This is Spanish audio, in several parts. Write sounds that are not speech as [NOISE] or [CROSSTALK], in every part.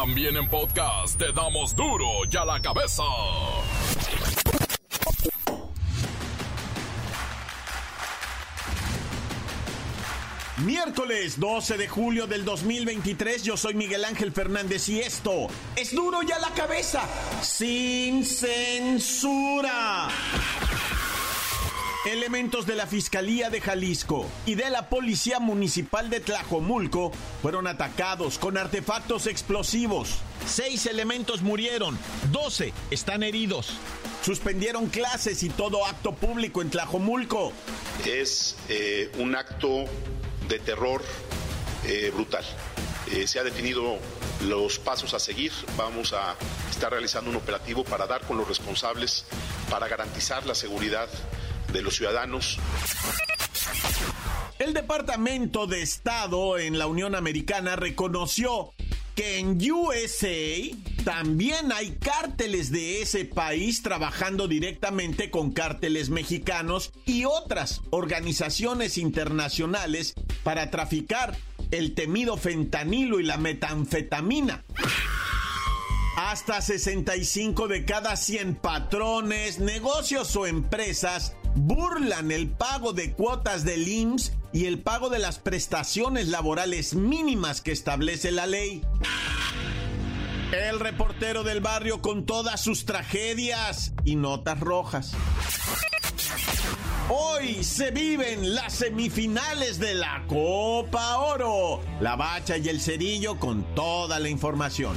También en podcast te damos duro y a la cabeza. Miércoles 12 de julio del 2023, yo soy Miguel Ángel Fernández y esto es duro y a la cabeza, sin censura. Elementos de la Fiscalía de Jalisco y de la Policía Municipal de Tlajomulco fueron atacados con artefactos explosivos. Seis elementos murieron, 12 están heridos. Suspendieron clases y todo acto público en Tlajomulco. Es eh, un acto de terror eh, brutal. Eh, se ha definido los pasos a seguir. Vamos a estar realizando un operativo para dar con los responsables, para garantizar la seguridad de los ciudadanos. El Departamento de Estado en la Unión Americana reconoció que en USA también hay cárteles de ese país trabajando directamente con cárteles mexicanos y otras organizaciones internacionales para traficar el temido fentanilo y la metanfetamina. Hasta 65 de cada 100 patrones, negocios o empresas burlan el pago de cuotas del IMSS y el pago de las prestaciones laborales mínimas que establece la ley. El reportero del barrio con todas sus tragedias y notas rojas. Hoy se viven las semifinales de la Copa Oro. La Bacha y el Cerillo con toda la información.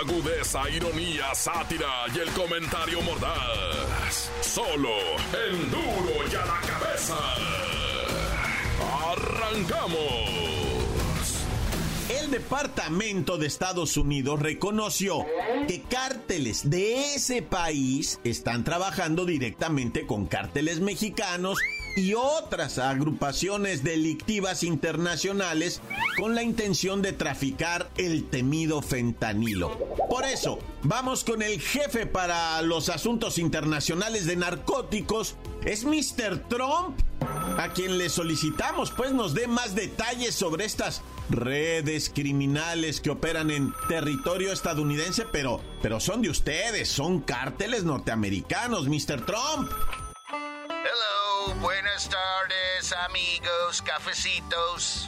agudeza, ironía, sátira y el comentario mordaz. Solo el duro y a la cabeza. ¡Arrancamos! El Departamento de Estados Unidos reconoció que cárteles de ese país están trabajando directamente con cárteles mexicanos y otras agrupaciones delictivas internacionales con la intención de traficar el temido fentanilo. Por eso, vamos con el jefe para los asuntos internacionales de narcóticos, es Mr. Trump, a quien le solicitamos pues nos dé más detalles sobre estas redes criminales que operan en territorio estadounidense, pero, pero son de ustedes, son cárteles norteamericanos, Mr. Trump. Buenas tardes amigos, cafecitos.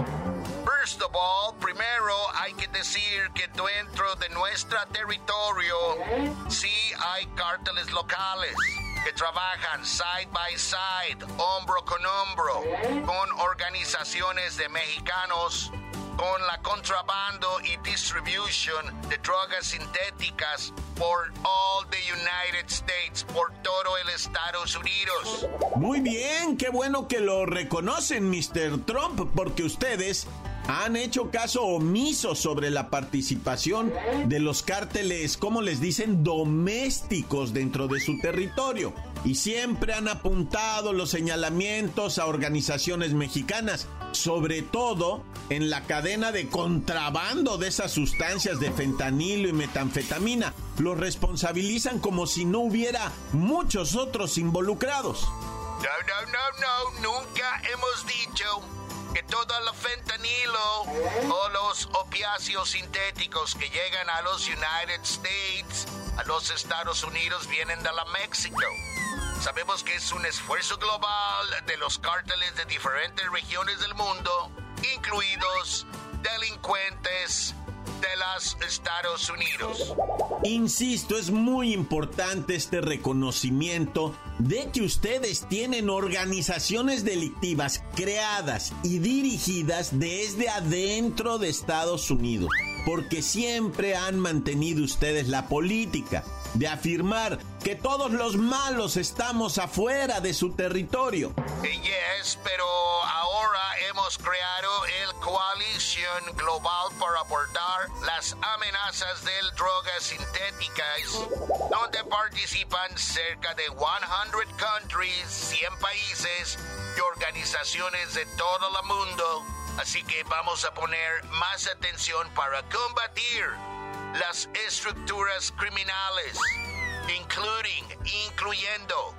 First of all, primero hay que decir que dentro de nuestro territorio sí hay cárteles locales que trabajan side by side, hombro con hombro, con organizaciones de mexicanos con la contrabando y distribución de drogas sintéticas por all the United States, por todo el Estados Unidos. Muy bien, qué bueno que lo reconocen, Mr. Trump, porque ustedes han hecho caso omiso sobre la participación de los cárteles, como les dicen, domésticos dentro de su territorio. Y siempre han apuntado los señalamientos a organizaciones mexicanas, sobre todo en la cadena de contrabando de esas sustancias de fentanilo y metanfetamina. Los responsabilizan como si no hubiera muchos otros involucrados. No, no, no, no, nunca hemos dicho que todo el fentanilo o los opiáceos sintéticos que llegan a los United States, a los Estados Unidos, vienen de la México. Sabemos que es un esfuerzo global de los cárteles de diferentes regiones del mundo, incluidos delincuentes de los Estados Unidos. Insisto, es muy importante este reconocimiento de que ustedes tienen organizaciones delictivas creadas y dirigidas desde adentro de Estados Unidos, porque siempre han mantenido ustedes la política de afirmar que todos los malos estamos afuera de su territorio. Yes, pero ahora hemos creado el Global para abordar las amenazas de drogas sintéticas, donde participan cerca de 100 countries, 100 países y organizaciones de todo el mundo. Así que vamos a poner más atención para combatir las estructuras criminales, including, incluyendo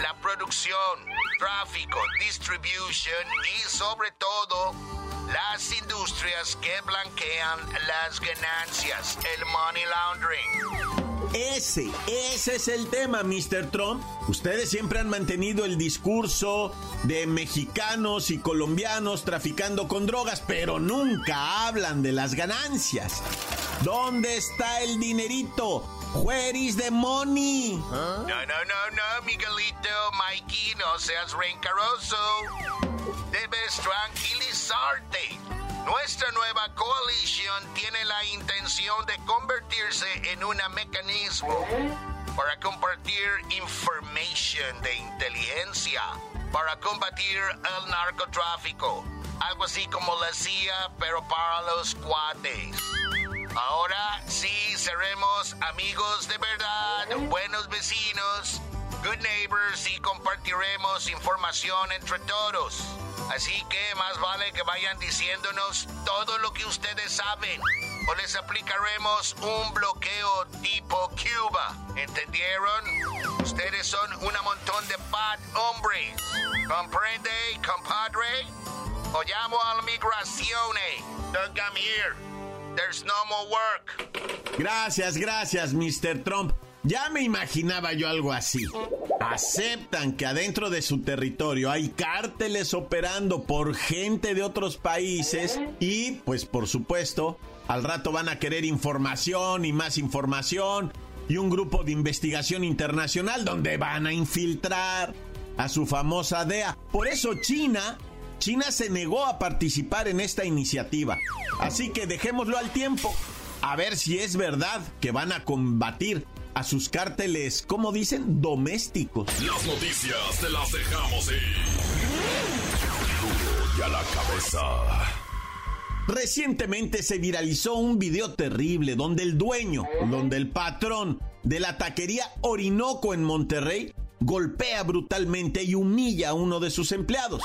la producción, tráfico, distribución y sobre todo las industrias que blanquean las ganancias, el money laundering. Ese, ese es el tema, Mr. Trump. Ustedes siempre han mantenido el discurso de mexicanos y colombianos traficando con drogas, pero nunca hablan de las ganancias. ¿Dónde está el dinerito? Where is the money? No, no, no, no, Miguelito, Mikey, no seas rencaroso. Debes tranquilizarte. Nuestra nueva coalición tiene la intención de convertirse en un mecanismo para compartir información de inteligencia para combatir el narcotráfico. Algo así como la CIA, pero para los cuates. Ahora seremos amigos de verdad, buenos vecinos, good neighbors y compartiremos información entre todos. Así que más vale que vayan diciéndonos todo lo que ustedes saben o les aplicaremos un bloqueo tipo Cuba. ¿Entendieron? Ustedes son un montón de bad hombres. ¿Comprende, compadre? O llamo a la migración. Don't come here. There's no more work. Gracias, gracias, Mr. Trump. Ya me imaginaba yo algo así. Aceptan que adentro de su territorio hay cárteles operando por gente de otros países y, pues por supuesto, al rato van a querer información y más información y un grupo de investigación internacional donde van a infiltrar a su famosa DEA. Por eso China China se negó a participar en esta iniciativa. Así que dejémoslo al tiempo. A ver si es verdad que van a combatir a sus cárteles, como dicen, domésticos. Las noticias te las dejamos ir. y a la cabeza. Recientemente se viralizó un video terrible donde el dueño, donde el patrón de la taquería Orinoco en Monterrey golpea brutalmente y humilla a uno de sus empleados.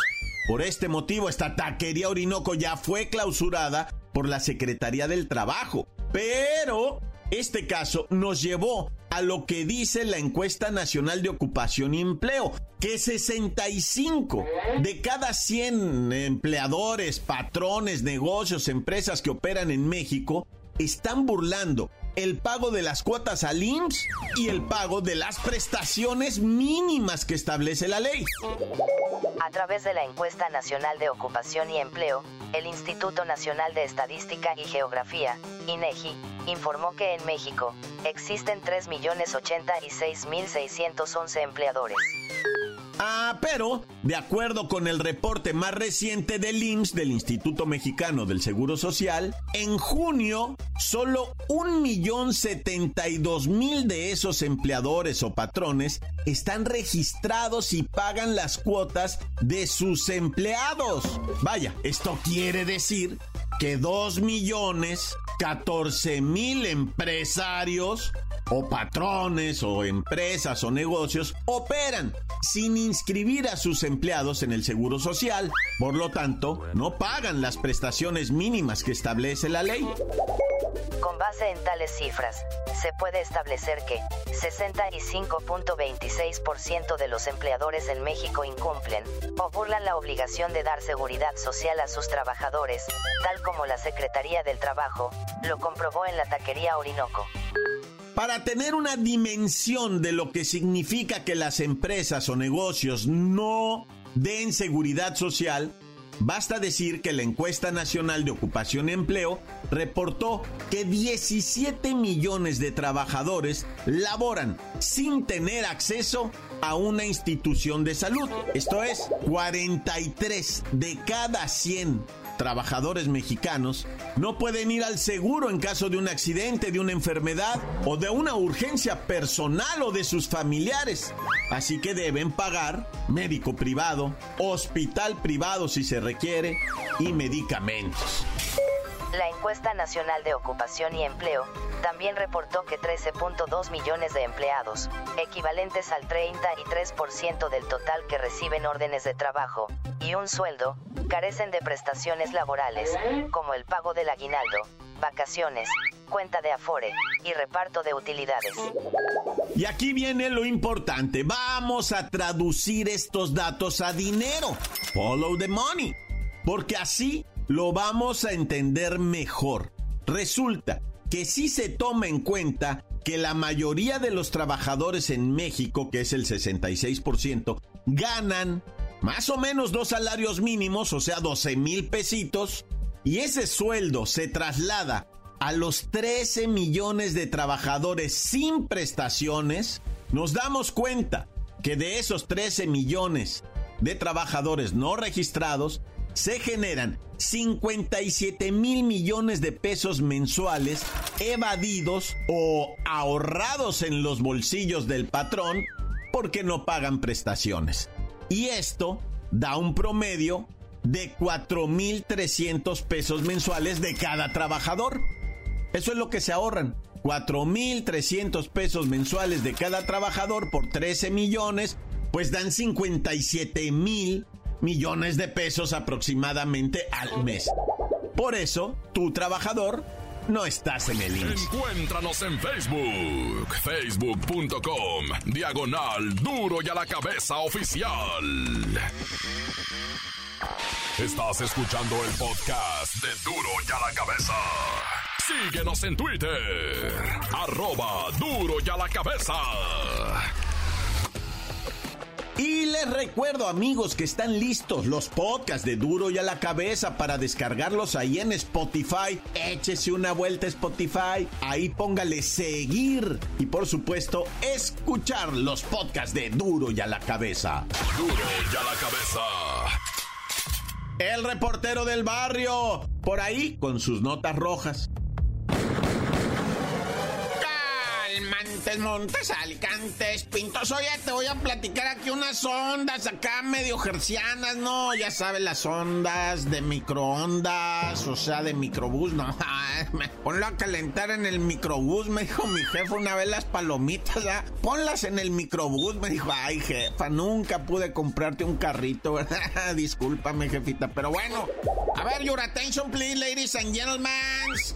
Por este motivo, esta taquería Orinoco ya fue clausurada por la Secretaría del Trabajo. Pero este caso nos llevó a lo que dice la encuesta nacional de ocupación y empleo, que 65 de cada 100 empleadores, patrones, negocios, empresas que operan en México están burlando el pago de las cuotas al IMSS y el pago de las prestaciones mínimas que establece la ley. A través de la encuesta nacional de ocupación y empleo, el Instituto Nacional de Estadística y Geografía, INEGI, informó que en México existen 3.086.611 empleadores. Ah, pero, de acuerdo con el reporte más reciente del IMSS, del Instituto Mexicano del Seguro Social, en junio solo 1.072.000 de esos empleadores o patrones están registrados y pagan las cuotas de sus empleados. Vaya, esto quiere decir que 2 millones 14 mil empresarios o patrones o empresas o negocios operan sin inscribir a sus empleados en el Seguro Social. Por lo tanto, no pagan las prestaciones mínimas que establece la ley. Con base en tales cifras, se puede establecer que 65.26% de los empleadores en México incumplen o burlan la obligación de dar seguridad social a sus trabajadores, tal como la Secretaría del Trabajo lo comprobó en la taquería Orinoco. Para tener una dimensión de lo que significa que las empresas o negocios no den seguridad social, Basta decir que la encuesta nacional de ocupación y empleo reportó que 17 millones de trabajadores laboran sin tener acceso a una institución de salud. Esto es, 43 de cada 100 trabajadores mexicanos no pueden ir al seguro en caso de un accidente, de una enfermedad o de una urgencia personal o de sus familiares. Así que deben pagar médico privado, hospital privado si se requiere y medicamentos. La encuesta nacional de ocupación y empleo también reportó que 13.2 millones de empleados, equivalentes al 33% del total que reciben órdenes de trabajo y un sueldo, carecen de prestaciones laborales, como el pago del aguinaldo, vacaciones, cuenta de afore y reparto de utilidades. Y aquí viene lo importante. Vamos a traducir estos datos a dinero. Follow the money. Porque así lo vamos a entender mejor. Resulta que si se toma en cuenta que la mayoría de los trabajadores en México, que es el 66%, ganan más o menos dos salarios mínimos, o sea, 12 mil pesitos, y ese sueldo se traslada a los 13 millones de trabajadores sin prestaciones, nos damos cuenta que de esos 13 millones de trabajadores no registrados, se generan 57 mil millones de pesos mensuales evadidos o ahorrados en los bolsillos del patrón porque no pagan prestaciones. Y esto da un promedio de 4.300 pesos mensuales de cada trabajador. Eso es lo que se ahorran. 4.300 pesos mensuales de cada trabajador por 13 millones, pues dan 57 mil millones de pesos aproximadamente al mes. Por eso, tu trabajador no estás en el IMSS. Encuéntranos en Facebook, facebook.com, diagonal duro y a la cabeza oficial. Estás escuchando el podcast de duro y a la cabeza. Síguenos en Twitter, arroba duro y a la cabeza. Y les recuerdo amigos que están listos los podcasts de Duro y a la cabeza para descargarlos ahí en Spotify. Échese una vuelta a Spotify, ahí póngale seguir y por supuesto escuchar los podcasts de Duro y a la cabeza. Duro y a la cabeza. El reportero del barrio, por ahí con sus notas rojas. Montes, Alicantes, Pintos. Oye, te voy a platicar aquí unas ondas acá medio gercianas, ¿no? Ya sabes, las ondas de microondas, o sea, de microbús, no. [LAUGHS] Ponlo a calentar en el microbús, me dijo mi jefe una vez las palomitas, ¿ya? Ponlas en el microbús, me dijo, ay, jefa, nunca pude comprarte un carrito. [LAUGHS] Discúlpame, jefita, pero bueno. A ver, your attention, please, ladies and gentlemen.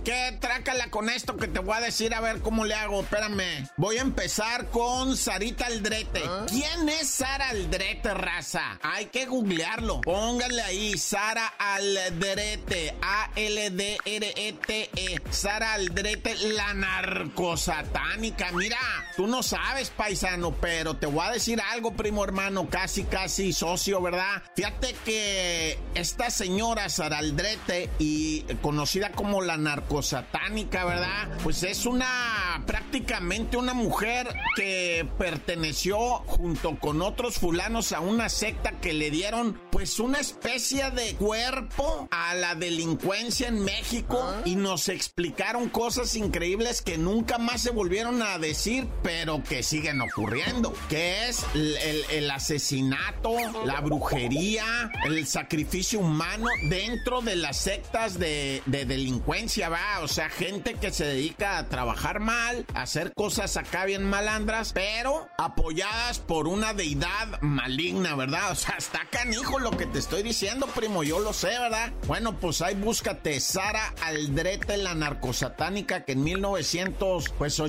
¿Qué trácala con esto que te voy a decir? A ver cómo le hago, espérame. Voy a empezar con Sarita Aldrete. ¿Ah? ¿Quién es Sara Aldrete, raza? Hay que googlearlo. Pónganle ahí, Sara Aldrete. A-L-D-R-E-T-E. -E. Sara Aldrete, la narcosatánica. Mira, tú no sabes, paisano, pero te voy a decir algo, primo hermano, casi, casi socio, ¿verdad? Fíjate que esta señora Sara Aldrete, y conocida como la narcosatánica, ¿verdad? Pues es una prácticamente una mujer que perteneció junto con otros fulanos a una secta que le dieron pues una especie de cuerpo a la delincuencia en México ah. y nos explicaron cosas increíbles que nunca más se volvieron a decir, pero que siguen ocurriendo, que es el, asesinato, la brujería, el sacrificio humano dentro de las sectas de, de delincuencia, va, o sea, gente que se dedica a trabajar mal, a hacer cosas acá bien malandras, pero apoyadas por una deidad maligna, ¿verdad? O sea, está canijo lo que te estoy diciendo, primo, yo lo sé, ¿verdad? Bueno, pues ahí búscate Sara Aldrete, la narcosatánica, que en 1980 pues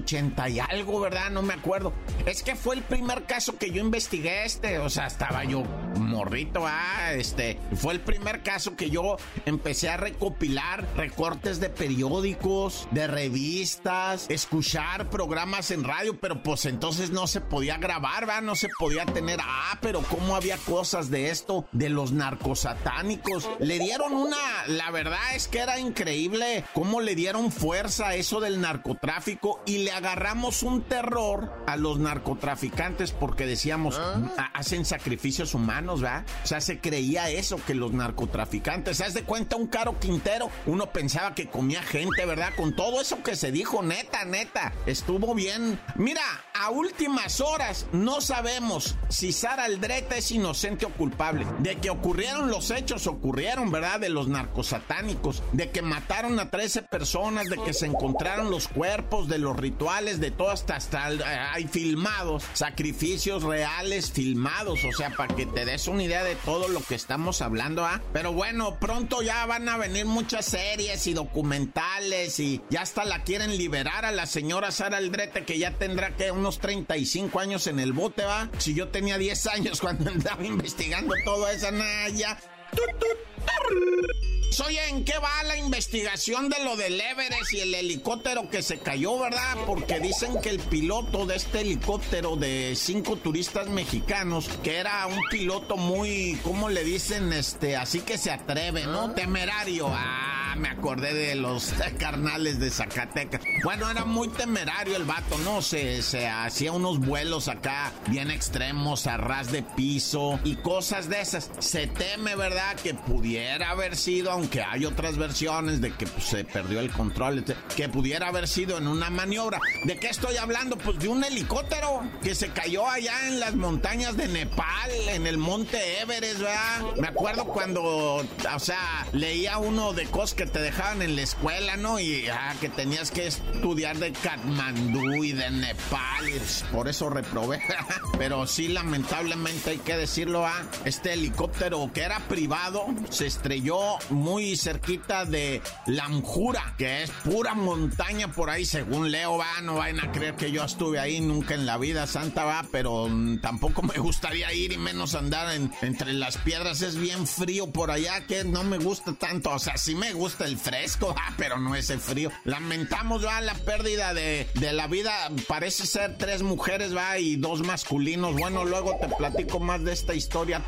y algo, ¿verdad? No me acuerdo. Es que fue el primer caso que yo investigué este, o sea, estaba yo morrito, ah, este, fue el primer caso que yo empecé a recopilar recortes de periódicos, de revistas, escuchar programas en radio, pero pues entonces no se podía grabar, ¿verdad? No se podía tener, ah, pero cómo había cosas de esto, de los narcosatánicos. Le dieron una, la verdad es que era increíble cómo le dieron fuerza a eso del narcotráfico y le agarramos un terror a los narcotraficantes porque decíamos, ah. hacen sacrificios humanos, ¿verdad? O sea, se creía eso, que los narcotraficantes, ¿haz de cuenta un caro Quintero? Uno pensaba que comía gente, ¿verdad? Con todo eso que se dijo, neta, neta, estuvo bien. Mira, a últimas horas no sabemos si Sara Aldrete es inocente o culpable. De que ocurrieron los hechos, ocurrieron, ¿verdad? De los narcosatánicos, de que mataron a 13 personas, de que se encontraron los cuerpos, de los rituales, de todo hasta, hasta eh, hay filmados, sacrificios reales filmados, o sea, para que te des una idea de todo lo que estamos hablando, ¿ah? Pero bueno, pronto ya van a venir muchas series y documentales y ya hasta la quieren liberar a la señora Sara Aldrete que ya tendrá que unos 35 años en el bote, ¿va? Si yo tenía 10 años [LAUGHS] cuando andaba investigando todo esa naya. Oye, ¿en qué va la investigación de lo del Everest y el helicóptero que se cayó, verdad? Porque dicen que el piloto de este helicóptero de cinco turistas mexicanos, que era un piloto muy, ¿cómo le dicen? Este, así que se atreve, ¿no? Temerario. Ah, me acordé de los [LAUGHS] carnales de Zacatecas. Bueno, era muy temerario el vato, ¿no? Se, hacía unos vuelos acá bien extremos, a ras de piso y cosas de esas. Se teme, ¿verdad? Que pudiera haber sido aunque hay otras versiones de que pues, se perdió el control, que pudiera haber sido en una maniobra. ¿De qué estoy hablando? Pues de un helicóptero que se cayó allá en las montañas de Nepal, en el monte Everest, ¿verdad? Me acuerdo cuando, o sea, leía uno de cosas que te dejaban en la escuela, ¿no? Y ah, que tenías que estudiar de Katmandú y de Nepal, y pues, por eso reprobé. [LAUGHS] Pero sí, lamentablemente hay que decirlo, ¿ah? Este helicóptero que era privado se estrelló muy cerquita de Lamjura, que es pura montaña por ahí, según Leo, va, no vayan a creer que yo estuve ahí nunca en la vida santa, va, pero tampoco me [LAUGHS] gustaría ir y menos andar entre las piedras, es bien frío por allá, que no me gusta tanto, o sea, sí me gusta el fresco, [LAUGHS] pero no ese frío. Lamentamos, va, la pérdida de, de la vida, parece ser tres mujeres, va, y dos masculinos, bueno, luego te platico más de esta historia.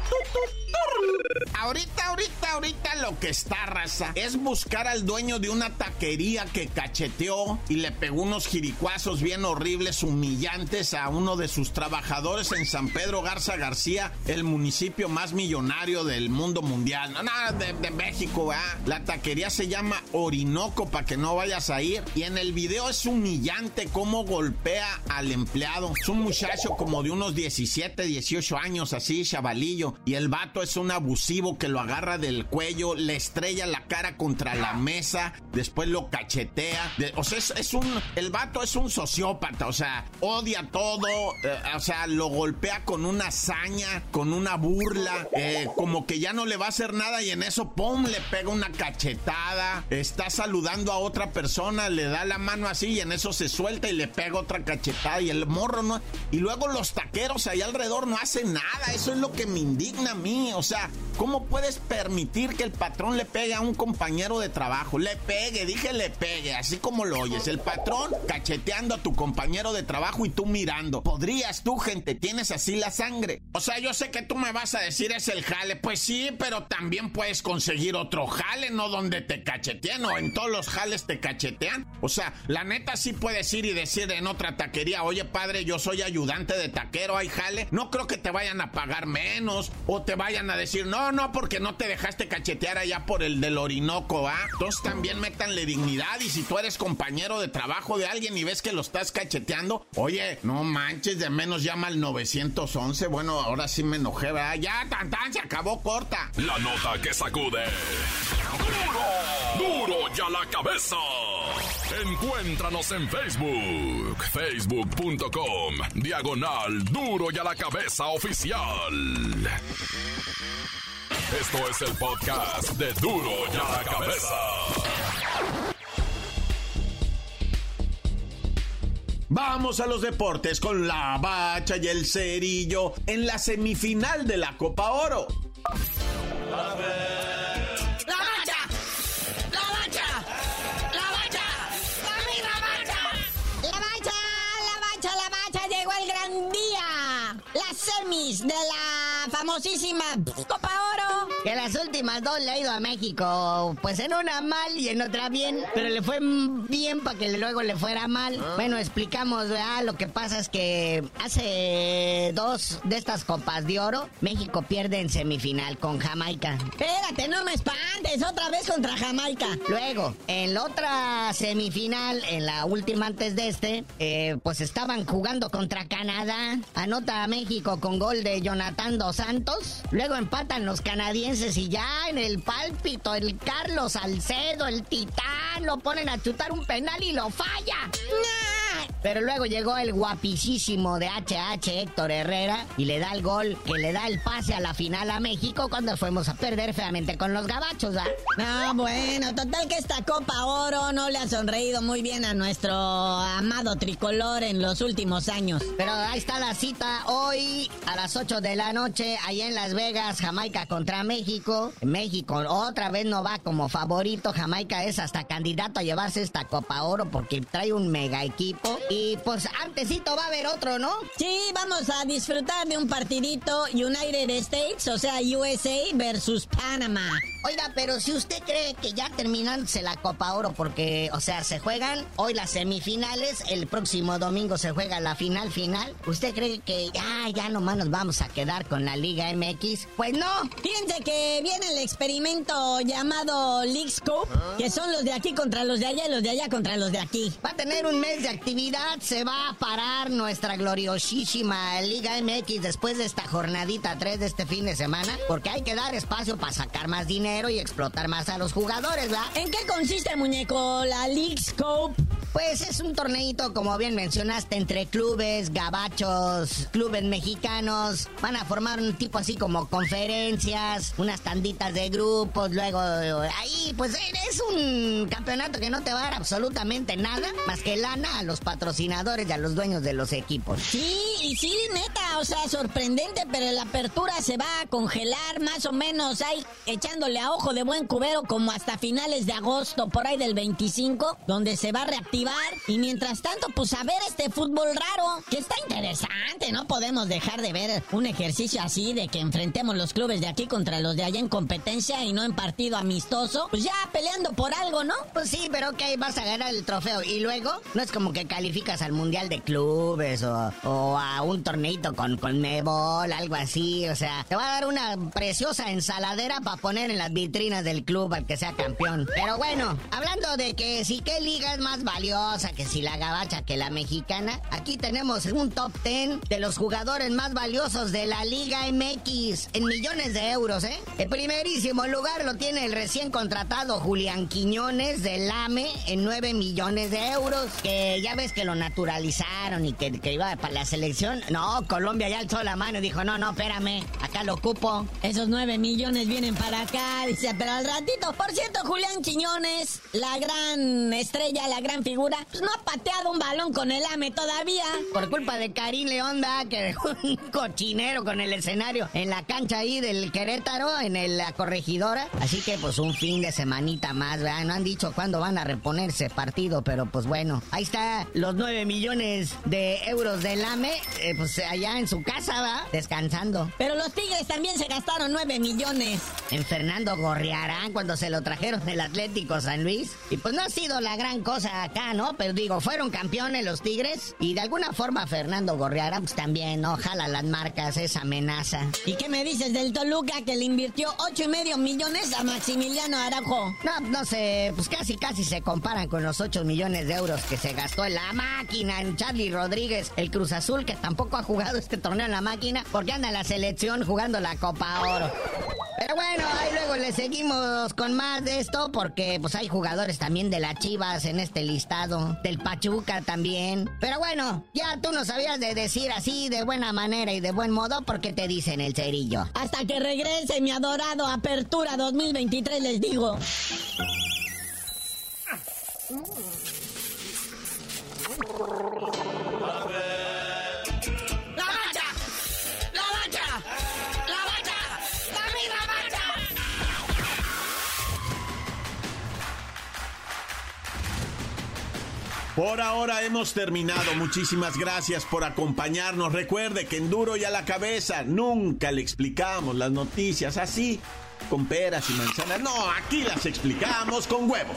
Ahorita, ahorita, ahorita lo que está raza es buscar al dueño de una taquería que cacheteó y le pegó unos jiricuazos bien horribles, humillantes a uno de sus trabajadores en San Pedro Garza García, el municipio más millonario del mundo mundial. No, nada de, México, ¿verdad? La taquería se llama Orinoco para que no vayas a ir. Y en el video es humillante cómo golpea al empleado. Es un muchacho como de unos 17, 18 años, así, chavalillo. Y el vato es un abusivo que lo agarra del cuello, le estrella la cara contra la mesa, después lo cachetea. o sea, es, un. El vato es un sociópata, o sea, odia todo, eh, o sea, lo golpea con una hazaña, con una burla, eh, como que ya no le va a hacer nada y en eso, ¡pum! le pega una cachetada. Está saludando a otra persona, le da la mano así y en eso se suelta y le pega otra cachetada y el morro no. Y luego los taqueros ahí alrededor no hacen nada. Eso es lo que me indigna a mí. O sea, ¿cómo puedes permitir que el patrón le pegue a un compañero de trabajo? Le pegue, dije le pegue, así como lo oyes. El patrón cacheteando a tu compañero de trabajo y tú mirando. ¿Podrías tú, gente? ¿Tienes así la sangre? O sea, yo sé que tú me vas a decir es el jale. Pues sí, pero también puedes conseguir otro jale, no donde te cachetean o en todos los jales te cachetean. O sea, la neta sí puedes ir y decir en otra taquería, oye padre, yo soy ayudante de taquero, hay jale. No creo que te vayan a pagar menos o te vayan a decir, no, no, porque no te dejaste cachetear allá por el del Orinoco, ¿ah? Entonces también métanle dignidad y si tú eres compañero de trabajo de alguien y ves que lo estás cacheteando, oye, no manches, de menos llama al 911. Bueno, ahora sí me enojé. Ya, tan, tan, se acabó corta. La nota que sacude. ¡Duro! ¡Duro ya la cabeza! Encuéntranos en Facebook, facebook.com, diagonal Duro y a la cabeza oficial. Esto es el podcast de Duro y a la cabeza. Vamos a los deportes con la bacha y el cerillo en la semifinal de la Copa Oro. de la famosísima Copa ¿Qué las últimas dos le ha ido a México, pues en una mal y en otra bien, pero le fue bien para que luego le fuera mal. Ah. Bueno, explicamos, ¿verdad? Lo que pasa es que hace dos de estas copas de oro, México pierde en semifinal con Jamaica. Espérate, no me espantes, otra vez contra Jamaica. Luego, en la otra semifinal, en la última antes de este, eh, pues estaban jugando contra Canadá. Anota a México con gol de Jonathan Dos Santos. Luego empatan los canadienses y ya en el pálpito, el Carlos Salcedo, el titán, lo ponen a chutar un penal y lo falla. Pero luego llegó el guapísimo de HH Héctor Herrera y le da el gol que le da el pase a la final a México cuando fuimos a perder feamente con los gabachos, ¿ah? No, bueno, total que esta Copa Oro no le ha sonreído muy bien a nuestro amado tricolor en los últimos años. Pero ahí está la cita hoy a las 8 de la noche, allá en Las Vegas, Jamaica contra México. México otra vez no va como favorito, Jamaica es hasta candidato a llevarse esta Copa Oro porque trae un mega equipo. Y pues antesito va a haber otro, ¿no? Sí, vamos a disfrutar de un partidito United States, o sea, USA versus Panamá. Oiga, pero si usted cree que ya terminándose la Copa Oro, porque, o sea, se juegan hoy las semifinales, el próximo domingo se juega la final final, ¿usted cree que ya, ya nomás nos vamos a quedar con la Liga MX? Pues no. Fíjense que viene el experimento llamado League Scope, que son los de aquí contra los de allá y los de allá contra los de aquí. Va a tener un mes de actividad, se va a parar nuestra gloriosísima Liga MX después de esta jornadita 3 de este fin de semana, porque hay que dar espacio para sacar más dinero y explotar más a los jugadores, ¿verdad? ¿En qué consiste, muñeco, la League Scope? Pues es un torneito, como bien mencionaste, entre clubes, gabachos, clubes mexicanos. Van a formar un tipo así como conferencias, unas tanditas de grupos, luego ahí, pues es un campeonato que no te va a dar absolutamente nada más que lana a los patrocinadores y a los dueños de los equipos. Sí, y sí, neta, o sea, sorprendente, pero la apertura se va a congelar más o menos ahí, echándole a ojo de buen cubero como hasta finales de agosto, por ahí del 25, donde se va a reactivar y mientras tanto, pues a ver este fútbol raro, que está interesante, no podemos dejar de ver un ejercicio así de que enfrentemos los clubes de aquí contra los de allá en competencia y no en partido amistoso, pues ya peleando por algo, ¿no? Pues sí, pero ok, vas a ganar el trofeo. Y luego no es como que calificas al Mundial de Clubes o, a un torneito con, con Mebol, algo así, o sea, te va a dar una preciosa ensaladera para poner en las vitrinas del club al que sea campeón. Pero bueno, hablando de que si qué liga es más valiosa, que si la gabacha, que la mexicana. Aquí tenemos un top 10 de los jugadores más valiosos de la Liga MX en millones de euros, ¿eh? El primerísimo lugar lo tiene el recién contratado Julián Quiñones del AME en 9 millones de euros. Que ya ves que lo naturalizaron y que, que iba para la selección. No, Colombia ya alzó la mano y dijo, no, no, espérame, acá lo ocupo. Esos 9 millones vienen para acá, dice, pero al ratito. Por cierto, Julián Quiñones, la gran estrella, la gran figura pues no ha pateado un balón con el AME todavía. Por culpa de Karim León, da que dejó [LAUGHS] un cochinero con el escenario en la cancha ahí del Querétaro, en la corregidora. Así que pues un fin de semanita más, ¿verdad? No han dicho cuándo van a reponerse partido, pero pues bueno, ahí está los 9 millones de euros del AME, eh, pues allá en su casa, va Descansando. Pero los Tigres también se gastaron 9 millones. En Fernando Gorriarán cuando se lo trajeron del Atlético San Luis. Y pues no ha sido la gran cosa acá ¿no? Pero digo, fueron campeones los Tigres y de alguna forma Fernando Gorriara pues también, Ojalá las marcas, esa amenaza. ¿Y qué me dices del Toluca que le invirtió ocho y medio millones a Maximiliano Araujo? No, no sé, pues casi casi se comparan con los 8 millones de euros que se gastó en la máquina en Charlie Rodríguez, el Cruz Azul, que tampoco ha jugado este torneo en la máquina porque anda en la selección jugando la Copa Oro. Pero bueno, ahí luego le seguimos con más de esto porque pues hay jugadores también de las Chivas en este listado, del Pachuca también. Pero bueno, ya tú no sabías de decir así de buena manera y de buen modo porque te dicen el cerillo. Hasta que regrese mi adorado Apertura 2023 les digo. Por ahora hemos terminado. Muchísimas gracias por acompañarnos. Recuerde que en duro y a la cabeza nunca le explicamos las noticias así con peras y manzanas. No, aquí las explicamos con huevos.